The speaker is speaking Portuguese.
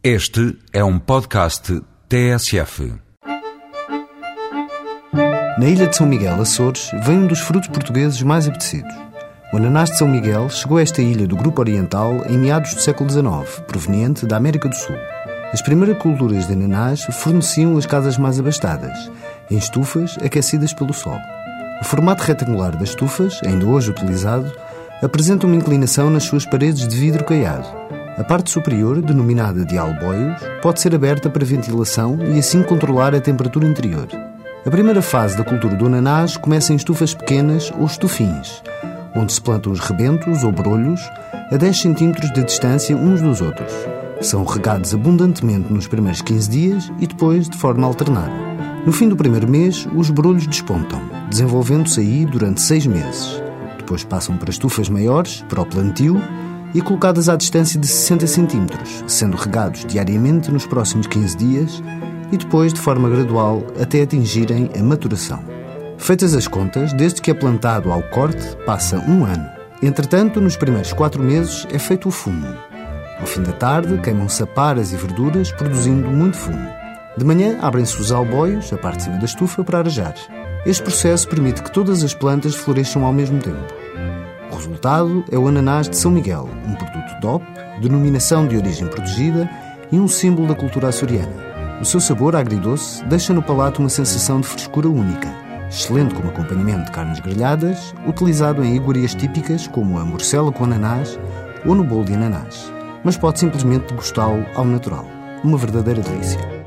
Este é um podcast TSF. Na ilha de São Miguel, Açores, vem um dos frutos portugueses mais apetecidos. O ananás de São Miguel chegou a esta ilha do Grupo Oriental em meados do século XIX, proveniente da América do Sul. As primeiras culturas de ananás forneciam as casas mais abastadas, em estufas aquecidas pelo sol. O formato retangular das estufas, ainda hoje utilizado, apresenta uma inclinação nas suas paredes de vidro caiado. A parte superior, denominada de alboios, pode ser aberta para ventilação e assim controlar a temperatura interior. A primeira fase da cultura do ananás começa em estufas pequenas ou estufins, onde se plantam os rebentos ou brolhos a 10 cm de distância uns dos outros. São regados abundantemente nos primeiros 15 dias e depois de forma alternada. No fim do primeiro mês, os brolhos despontam, desenvolvendo-se aí durante seis meses. Depois passam para estufas maiores, para o plantio, e colocadas à distância de 60 cm, sendo regados diariamente nos próximos 15 dias e depois de forma gradual até atingirem a maturação. Feitas as contas, desde que é plantado ao corte, passa um ano. Entretanto, nos primeiros quatro meses é feito o fumo. Ao fim da tarde, queimam-se aparas e verduras, produzindo muito fumo. De manhã, abrem-se os alboios, a parte de cima da estufa, para arejar. Este processo permite que todas as plantas floresçam ao mesmo tempo. Resultado é o ananás de São Miguel, um produto DOP, denominação de origem protegida e um símbolo da cultura açoriana. O seu sabor agridoce deixa no palato uma sensação de frescura única, excelente como acompanhamento de carnes grelhadas, utilizado em iguarias típicas como a morcela com ananás ou no bolo de ananás. Mas pode simplesmente degustá-lo ao natural. Uma verdadeira delícia.